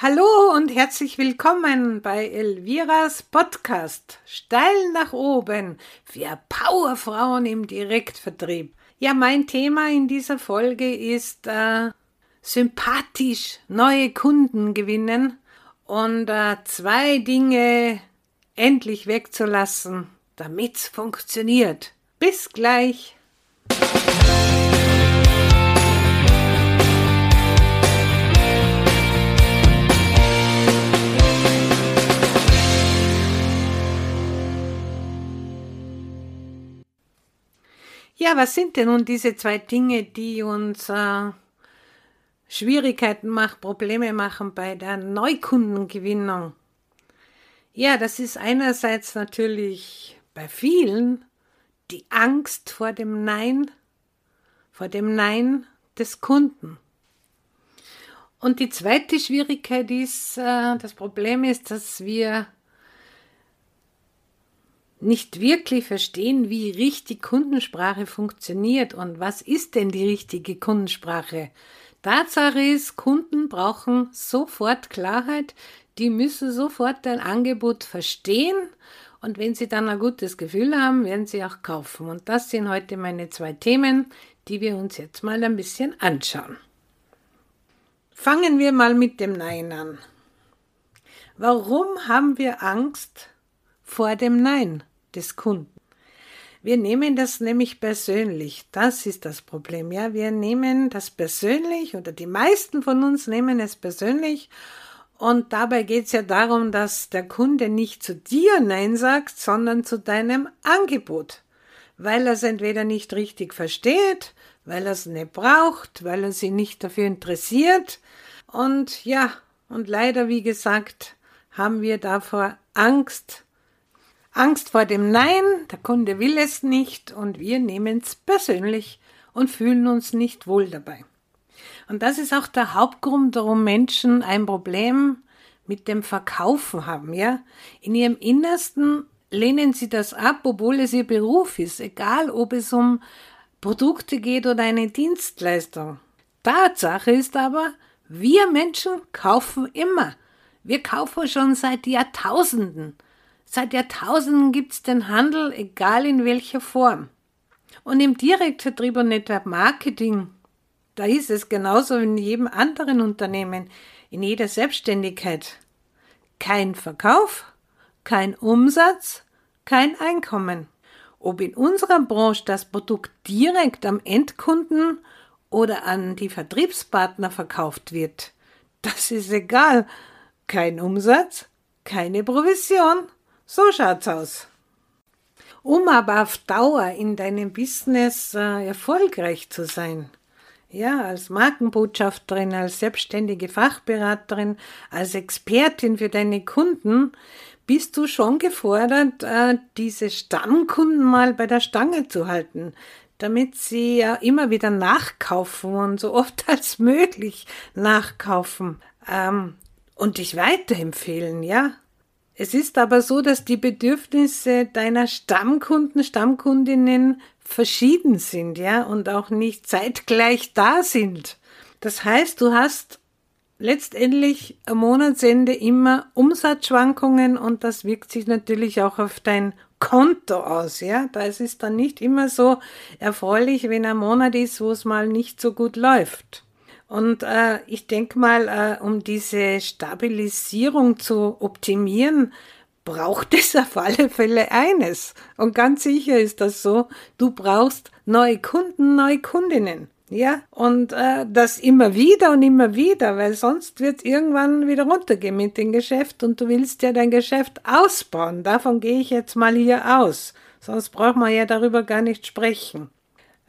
Hallo und herzlich willkommen bei Elviras Podcast Steil nach oben für Powerfrauen im Direktvertrieb. Ja, mein Thema in dieser Folge ist äh, sympathisch neue Kunden gewinnen und äh, zwei Dinge endlich wegzulassen, damit's funktioniert. Bis gleich. Ja, was sind denn nun diese zwei Dinge, die uns äh, Schwierigkeiten machen, Probleme machen bei der Neukundengewinnung? Ja, das ist einerseits natürlich bei vielen die Angst vor dem Nein, vor dem Nein des Kunden. Und die zweite Schwierigkeit ist, äh, das Problem ist, dass wir nicht wirklich verstehen, wie richtig Kundensprache funktioniert und was ist denn die richtige Kundensprache. Tatsache ist, Kunden brauchen sofort Klarheit, die müssen sofort dein Angebot verstehen und wenn sie dann ein gutes Gefühl haben, werden sie auch kaufen. Und das sind heute meine zwei Themen, die wir uns jetzt mal ein bisschen anschauen. Fangen wir mal mit dem Nein an. Warum haben wir Angst vor dem Nein? Des Kunden. Wir nehmen das nämlich persönlich. Das ist das Problem. Ja, wir nehmen das persönlich oder die meisten von uns nehmen es persönlich. Und dabei geht es ja darum, dass der Kunde nicht zu dir Nein sagt, sondern zu deinem Angebot. Weil er es entweder nicht richtig versteht, weil er es nicht braucht, weil er sich nicht dafür interessiert. Und ja, und leider, wie gesagt, haben wir davor Angst, Angst vor dem Nein, der Kunde will es nicht und wir nehmen es persönlich und fühlen uns nicht wohl dabei. Und das ist auch der Hauptgrund, warum Menschen ein Problem mit dem Verkaufen haben, ja. In ihrem Innersten lehnen sie das ab, obwohl es ihr Beruf ist, egal ob es um Produkte geht oder eine Dienstleistung. Tatsache ist aber, wir Menschen kaufen immer. Wir kaufen schon seit Jahrtausenden. Seit Jahrtausenden gibt's den Handel, egal in welcher Form. Und im Direktvertrieb und Network Marketing, da ist es genauso wie in jedem anderen Unternehmen, in jeder Selbstständigkeit. Kein Verkauf, kein Umsatz, kein Einkommen. Ob in unserer Branche das Produkt direkt am Endkunden oder an die Vertriebspartner verkauft wird, das ist egal. Kein Umsatz, keine Provision so schaut's aus. Um aber auf Dauer in deinem Business äh, erfolgreich zu sein, ja, als Markenbotschafterin, als selbstständige Fachberaterin, als Expertin für deine Kunden, bist du schon gefordert, äh, diese Stammkunden mal bei der Stange zu halten, damit sie ja immer wieder nachkaufen und so oft als möglich nachkaufen ähm, und dich weiterempfehlen, ja. Es ist aber so, dass die Bedürfnisse deiner Stammkunden, Stammkundinnen verschieden sind, ja, und auch nicht zeitgleich da sind. Das heißt, du hast letztendlich am Monatsende immer Umsatzschwankungen und das wirkt sich natürlich auch auf dein Konto aus, ja. Da ist es dann nicht immer so erfreulich, wenn ein Monat ist, wo es mal nicht so gut läuft. Und äh, ich denke mal, äh, um diese Stabilisierung zu optimieren, braucht es auf alle Fälle eines. Und ganz sicher ist das so, du brauchst neue Kunden, neue Kundinnen. Ja, und äh, das immer wieder und immer wieder, weil sonst wird irgendwann wieder runtergehen mit dem Geschäft und du willst ja dein Geschäft ausbauen. Davon gehe ich jetzt mal hier aus. Sonst braucht man ja darüber gar nicht sprechen.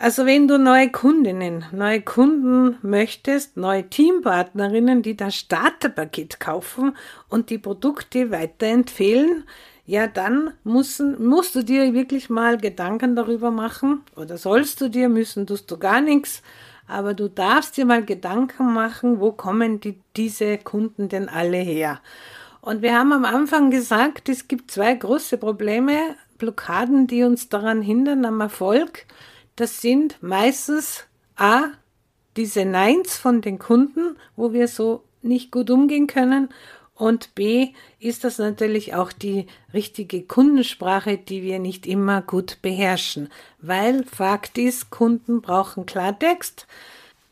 Also wenn du neue Kundinnen, neue Kunden möchtest, neue Teampartnerinnen, die das Starterpaket kaufen und die Produkte weiterempfehlen, ja, dann müssen, musst du dir wirklich mal Gedanken darüber machen oder sollst du dir, müssen tust du gar nichts, aber du darfst dir mal Gedanken machen, wo kommen die, diese Kunden denn alle her? Und wir haben am Anfang gesagt, es gibt zwei große Probleme, Blockaden, die uns daran hindern am Erfolg das sind meistens A, diese Neins von den Kunden, wo wir so nicht gut umgehen können. Und B ist das natürlich auch die richtige Kundensprache, die wir nicht immer gut beherrschen, weil Fakt ist, Kunden brauchen Klartext,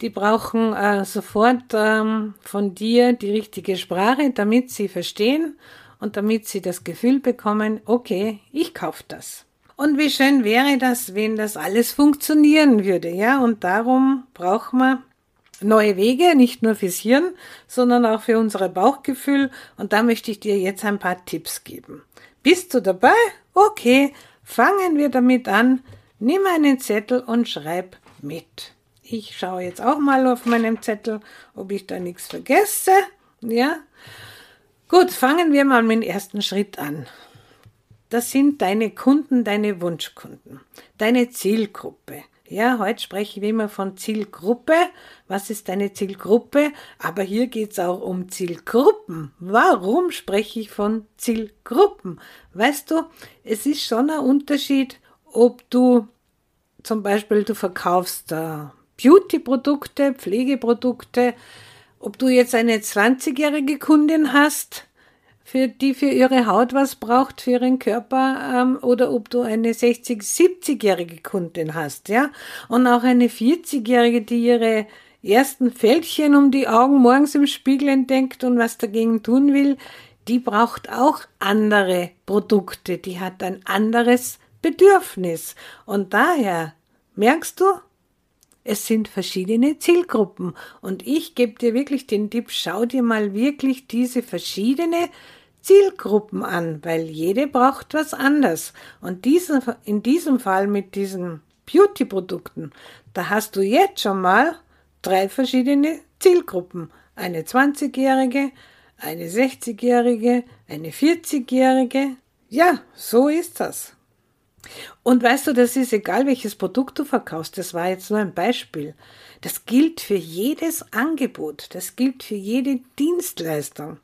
die brauchen äh, sofort ähm, von dir die richtige Sprache, damit sie verstehen und damit sie das Gefühl bekommen, okay, ich kaufe das. Und wie schön wäre das, wenn das alles funktionieren würde, ja? Und darum braucht man neue Wege, nicht nur fürs Hirn, sondern auch für unser Bauchgefühl. Und da möchte ich dir jetzt ein paar Tipps geben. Bist du dabei? Okay, fangen wir damit an. Nimm einen Zettel und schreib mit. Ich schaue jetzt auch mal auf meinem Zettel, ob ich da nichts vergesse. Ja. Gut, fangen wir mal mit dem ersten Schritt an. Das sind deine Kunden, deine Wunschkunden, deine Zielgruppe. Ja, heute spreche ich immer von Zielgruppe. Was ist deine Zielgruppe? Aber hier geht es auch um Zielgruppen. Warum spreche ich von Zielgruppen? Weißt du, es ist schon ein Unterschied, ob du zum Beispiel du verkaufst äh, Beauty-Produkte, Pflegeprodukte, ob du jetzt eine 20-jährige Kundin hast für die für ihre Haut was braucht, für ihren Körper, ähm, oder ob du eine 60-, 70-jährige Kundin hast, ja. Und auch eine 40-jährige, die ihre ersten Fältchen um die Augen morgens im Spiegel entdeckt und was dagegen tun will, die braucht auch andere Produkte, die hat ein anderes Bedürfnis. Und daher, merkst du, es sind verschiedene Zielgruppen. Und ich gebe dir wirklich den Tipp, schau dir mal wirklich diese verschiedene Zielgruppen an, weil jede braucht was anderes. Und diese, in diesem Fall mit diesen Beauty-Produkten, da hast du jetzt schon mal drei verschiedene Zielgruppen. Eine 20-Jährige, eine 60-Jährige, eine 40-Jährige. Ja, so ist das. Und weißt du, das ist egal, welches Produkt du verkaufst, das war jetzt nur ein Beispiel. Das gilt für jedes Angebot, das gilt für jede Dienstleistung.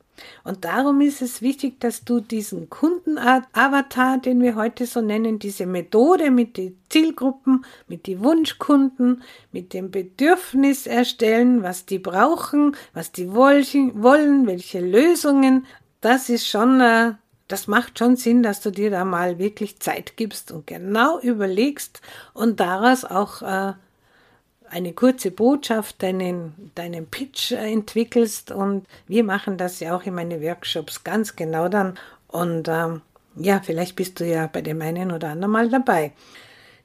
Und darum ist es wichtig, dass du diesen Kundenavatar, den wir heute so nennen, diese Methode mit den Zielgruppen, mit den Wunschkunden, mit dem Bedürfnis erstellen, was die brauchen, was die wollen, welche Lösungen, das ist schon, äh, das macht schon Sinn, dass du dir da mal wirklich Zeit gibst und genau überlegst und daraus auch äh, eine kurze Botschaft, deinen, deinen Pitch entwickelst. Und wir machen das ja auch in meinen Workshops ganz genau dann. Und ähm, ja, vielleicht bist du ja bei dem einen oder anderen mal dabei.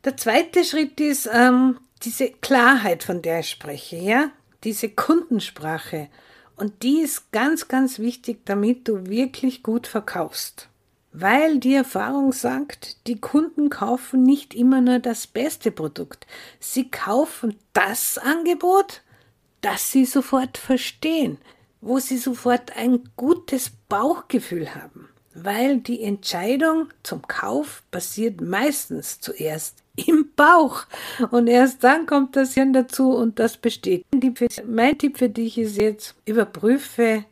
Der zweite Schritt ist ähm, diese Klarheit, von der ich spreche, ja, diese Kundensprache. Und die ist ganz, ganz wichtig, damit du wirklich gut verkaufst weil die Erfahrung sagt, die Kunden kaufen nicht immer nur das beste Produkt. Sie kaufen das Angebot, das sie sofort verstehen, wo sie sofort ein gutes Bauchgefühl haben, weil die Entscheidung zum Kauf passiert meistens zuerst im Bauch und erst dann kommt das Hirn dazu und das besteht. Mein Tipp für dich ist jetzt, überprüfe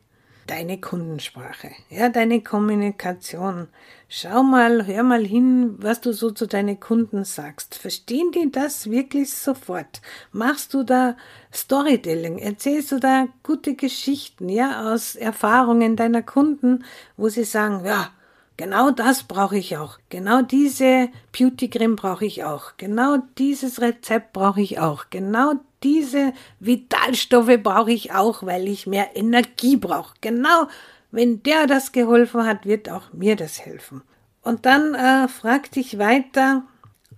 deine Kundensprache, ja, deine Kommunikation. Schau mal, hör mal hin, was du so zu deinen Kunden sagst. Verstehen die das wirklich sofort? Machst du da Storytelling? Erzählst du da gute Geschichten, ja, aus Erfahrungen deiner Kunden, wo sie sagen, ja, Genau das brauche ich auch. Genau diese Beauty Cream brauche ich auch. Genau dieses Rezept brauche ich auch. Genau diese Vitalstoffe brauche ich auch, weil ich mehr Energie brauche. Genau, wenn der das geholfen hat, wird auch mir das helfen. Und dann äh, frag dich weiter,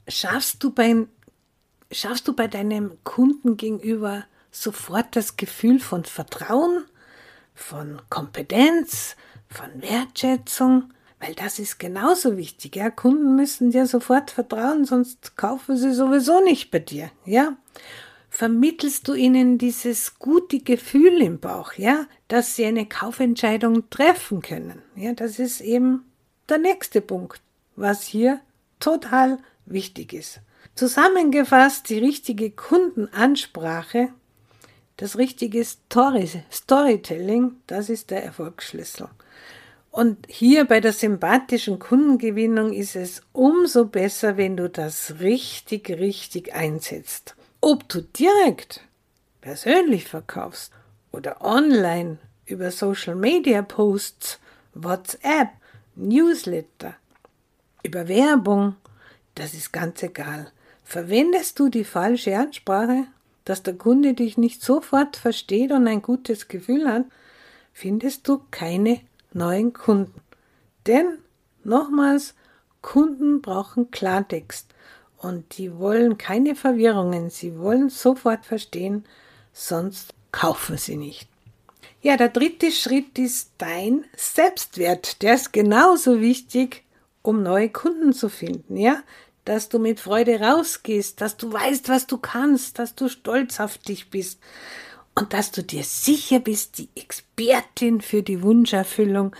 schaffst du, bei, schaffst du bei deinem Kunden gegenüber sofort das Gefühl von Vertrauen, von Kompetenz, von Wertschätzung? Weil das ist genauso wichtig. Ja? Kunden müssen dir sofort vertrauen, sonst kaufen sie sowieso nicht bei dir. Ja? Vermittelst du ihnen dieses gute Gefühl im Bauch, ja, dass sie eine Kaufentscheidung treffen können. Ja, das ist eben der nächste Punkt, was hier total wichtig ist. Zusammengefasst, die richtige Kundenansprache, das richtige Story, Storytelling, das ist der Erfolgsschlüssel. Und hier bei der sympathischen Kundengewinnung ist es umso besser, wenn du das richtig, richtig einsetzt. Ob du direkt persönlich verkaufst oder online über Social Media Posts, WhatsApp, Newsletter, über Werbung, das ist ganz egal. Verwendest du die falsche Ansprache, dass der Kunde dich nicht sofort versteht und ein gutes Gefühl hat, findest du keine neuen Kunden. Denn, nochmals, Kunden brauchen Klartext und die wollen keine Verwirrungen, sie wollen sofort verstehen, sonst kaufen sie nicht. Ja, der dritte Schritt ist dein Selbstwert. Der ist genauso wichtig, um neue Kunden zu finden, ja? Dass du mit Freude rausgehst, dass du weißt, was du kannst, dass du stolz auf dich bist und dass du dir sicher bist, die Expertin für die Wunscherfüllung,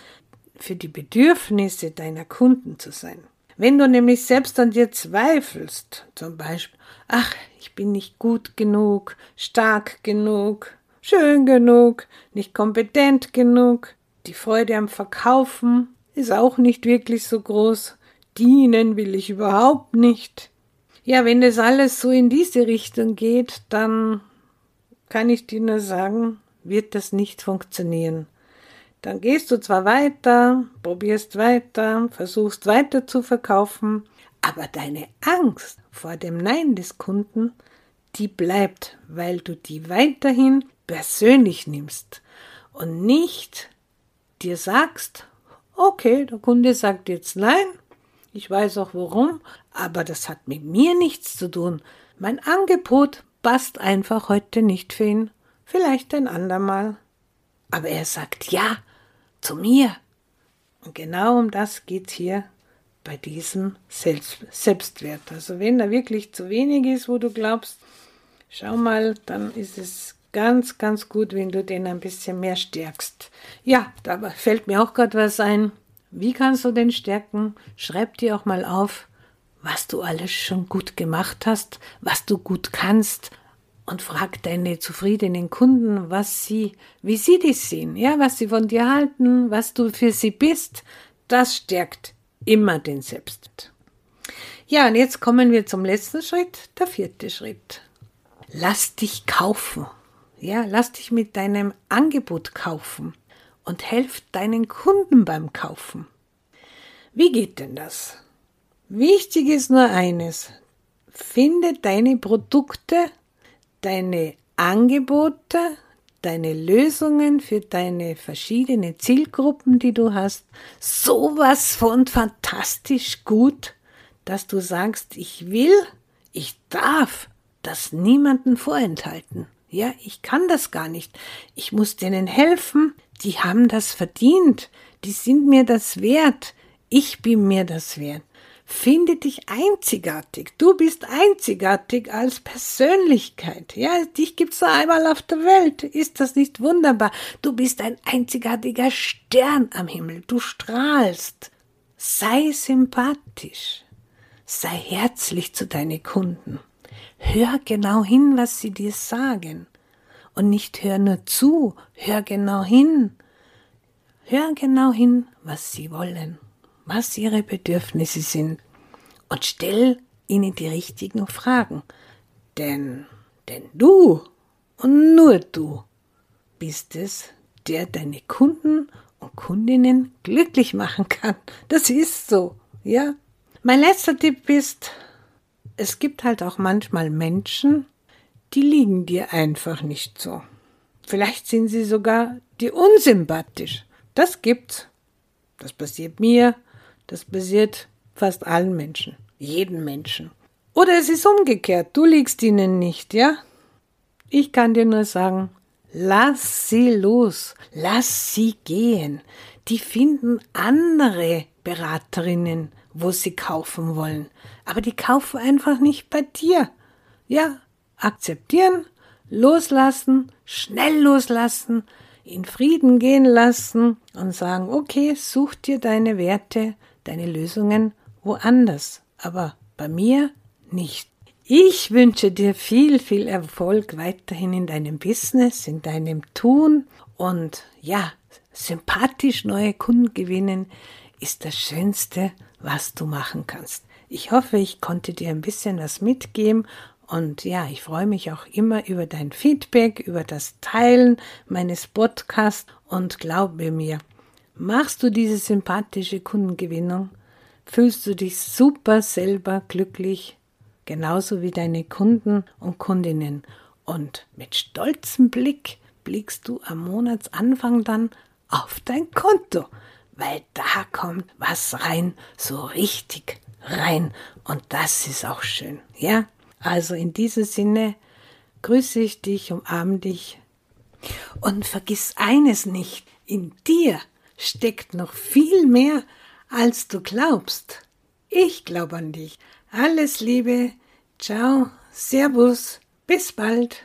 für die Bedürfnisse deiner Kunden zu sein. Wenn du nämlich selbst an dir zweifelst, zum Beispiel, ach, ich bin nicht gut genug, stark genug, schön genug, nicht kompetent genug, die Freude am Verkaufen ist auch nicht wirklich so groß, dienen will ich überhaupt nicht. Ja, wenn das alles so in diese Richtung geht, dann kann ich dir nur sagen, wird das nicht funktionieren. Dann gehst du zwar weiter, probierst weiter, versuchst weiter zu verkaufen, aber deine Angst vor dem Nein des Kunden, die bleibt, weil du die weiterhin persönlich nimmst und nicht dir sagst, okay, der Kunde sagt jetzt nein, ich weiß auch warum, aber das hat mit mir nichts zu tun. Mein Angebot passt einfach heute nicht für ihn, vielleicht ein andermal. Aber er sagt ja, zu mir. Und genau um das geht hier bei diesem Selbst Selbstwert. Also wenn da wirklich zu wenig ist, wo du glaubst, schau mal, dann ist es ganz, ganz gut, wenn du den ein bisschen mehr stärkst. Ja, da fällt mir auch gerade was ein. Wie kannst du den stärken? Schreib dir auch mal auf, was du alles schon gut gemacht hast, was du gut kannst und frag deine zufriedenen Kunden, was sie, wie sie dich sehen, ja, was sie von dir halten, was du für sie bist. Das stärkt immer den Selbstwert. Ja, und jetzt kommen wir zum letzten Schritt, der vierte Schritt. Lass dich kaufen. Ja, lass dich mit deinem Angebot kaufen und helf deinen Kunden beim Kaufen. Wie geht denn das? Wichtig ist nur eines. Finde deine Produkte deine Angebote, deine Lösungen für deine verschiedenen Zielgruppen, die du hast, sowas von fantastisch gut, dass du sagst, ich will, ich darf das niemanden vorenthalten. Ja, ich kann das gar nicht. Ich muss denen helfen. Die haben das verdient. Die sind mir das wert. Ich bin mir das wert. Finde dich einzigartig. Du bist einzigartig als Persönlichkeit. Ja, dich gibt's nur einmal auf der Welt. Ist das nicht wunderbar? Du bist ein einzigartiger Stern am Himmel. Du strahlst. Sei sympathisch. Sei herzlich zu deinen Kunden. Hör genau hin, was sie dir sagen. Und nicht hör nur zu, hör genau hin. Hör genau hin, was sie wollen was ihre Bedürfnisse sind und stell ihnen die richtigen Fragen. Denn, denn du und nur du bist es, der deine Kunden und Kundinnen glücklich machen kann. Das ist so, ja. Mein letzter Tipp ist, es gibt halt auch manchmal Menschen, die liegen dir einfach nicht so. Vielleicht sind sie sogar dir unsympathisch. Das gibt's. Das passiert mir, das passiert fast allen Menschen, jeden Menschen. Oder es ist umgekehrt, du liegst ihnen nicht, ja? Ich kann dir nur sagen, lass sie los, lass sie gehen. Die finden andere Beraterinnen, wo sie kaufen wollen. Aber die kaufen einfach nicht bei dir. Ja, akzeptieren, loslassen, schnell loslassen, in Frieden gehen lassen und sagen, okay, such dir deine Werte, deine Lösungen woanders, aber bei mir nicht. Ich wünsche dir viel, viel Erfolg weiterhin in deinem Business, in deinem Tun und ja, sympathisch neue Kunden gewinnen ist das Schönste, was du machen kannst. Ich hoffe, ich konnte dir ein bisschen was mitgeben Und ja, ich freue mich auch immer über dein Feedback, über das Teilen meines Podcasts und glaube mir, machst du diese sympathische Kundengewinnung, fühlst du dich super selber glücklich, genauso wie deine Kunden und Kundinnen. Und mit stolzem Blick blickst du am Monatsanfang dann auf dein Konto, weil da kommt was rein, so richtig rein. Und das ist auch schön, ja? Also in diesem Sinne grüße ich dich, umarme dich. Und vergiss eines nicht, in dir steckt noch viel mehr, als du glaubst. Ich glaube an dich. Alles Liebe. Ciao. Servus. Bis bald.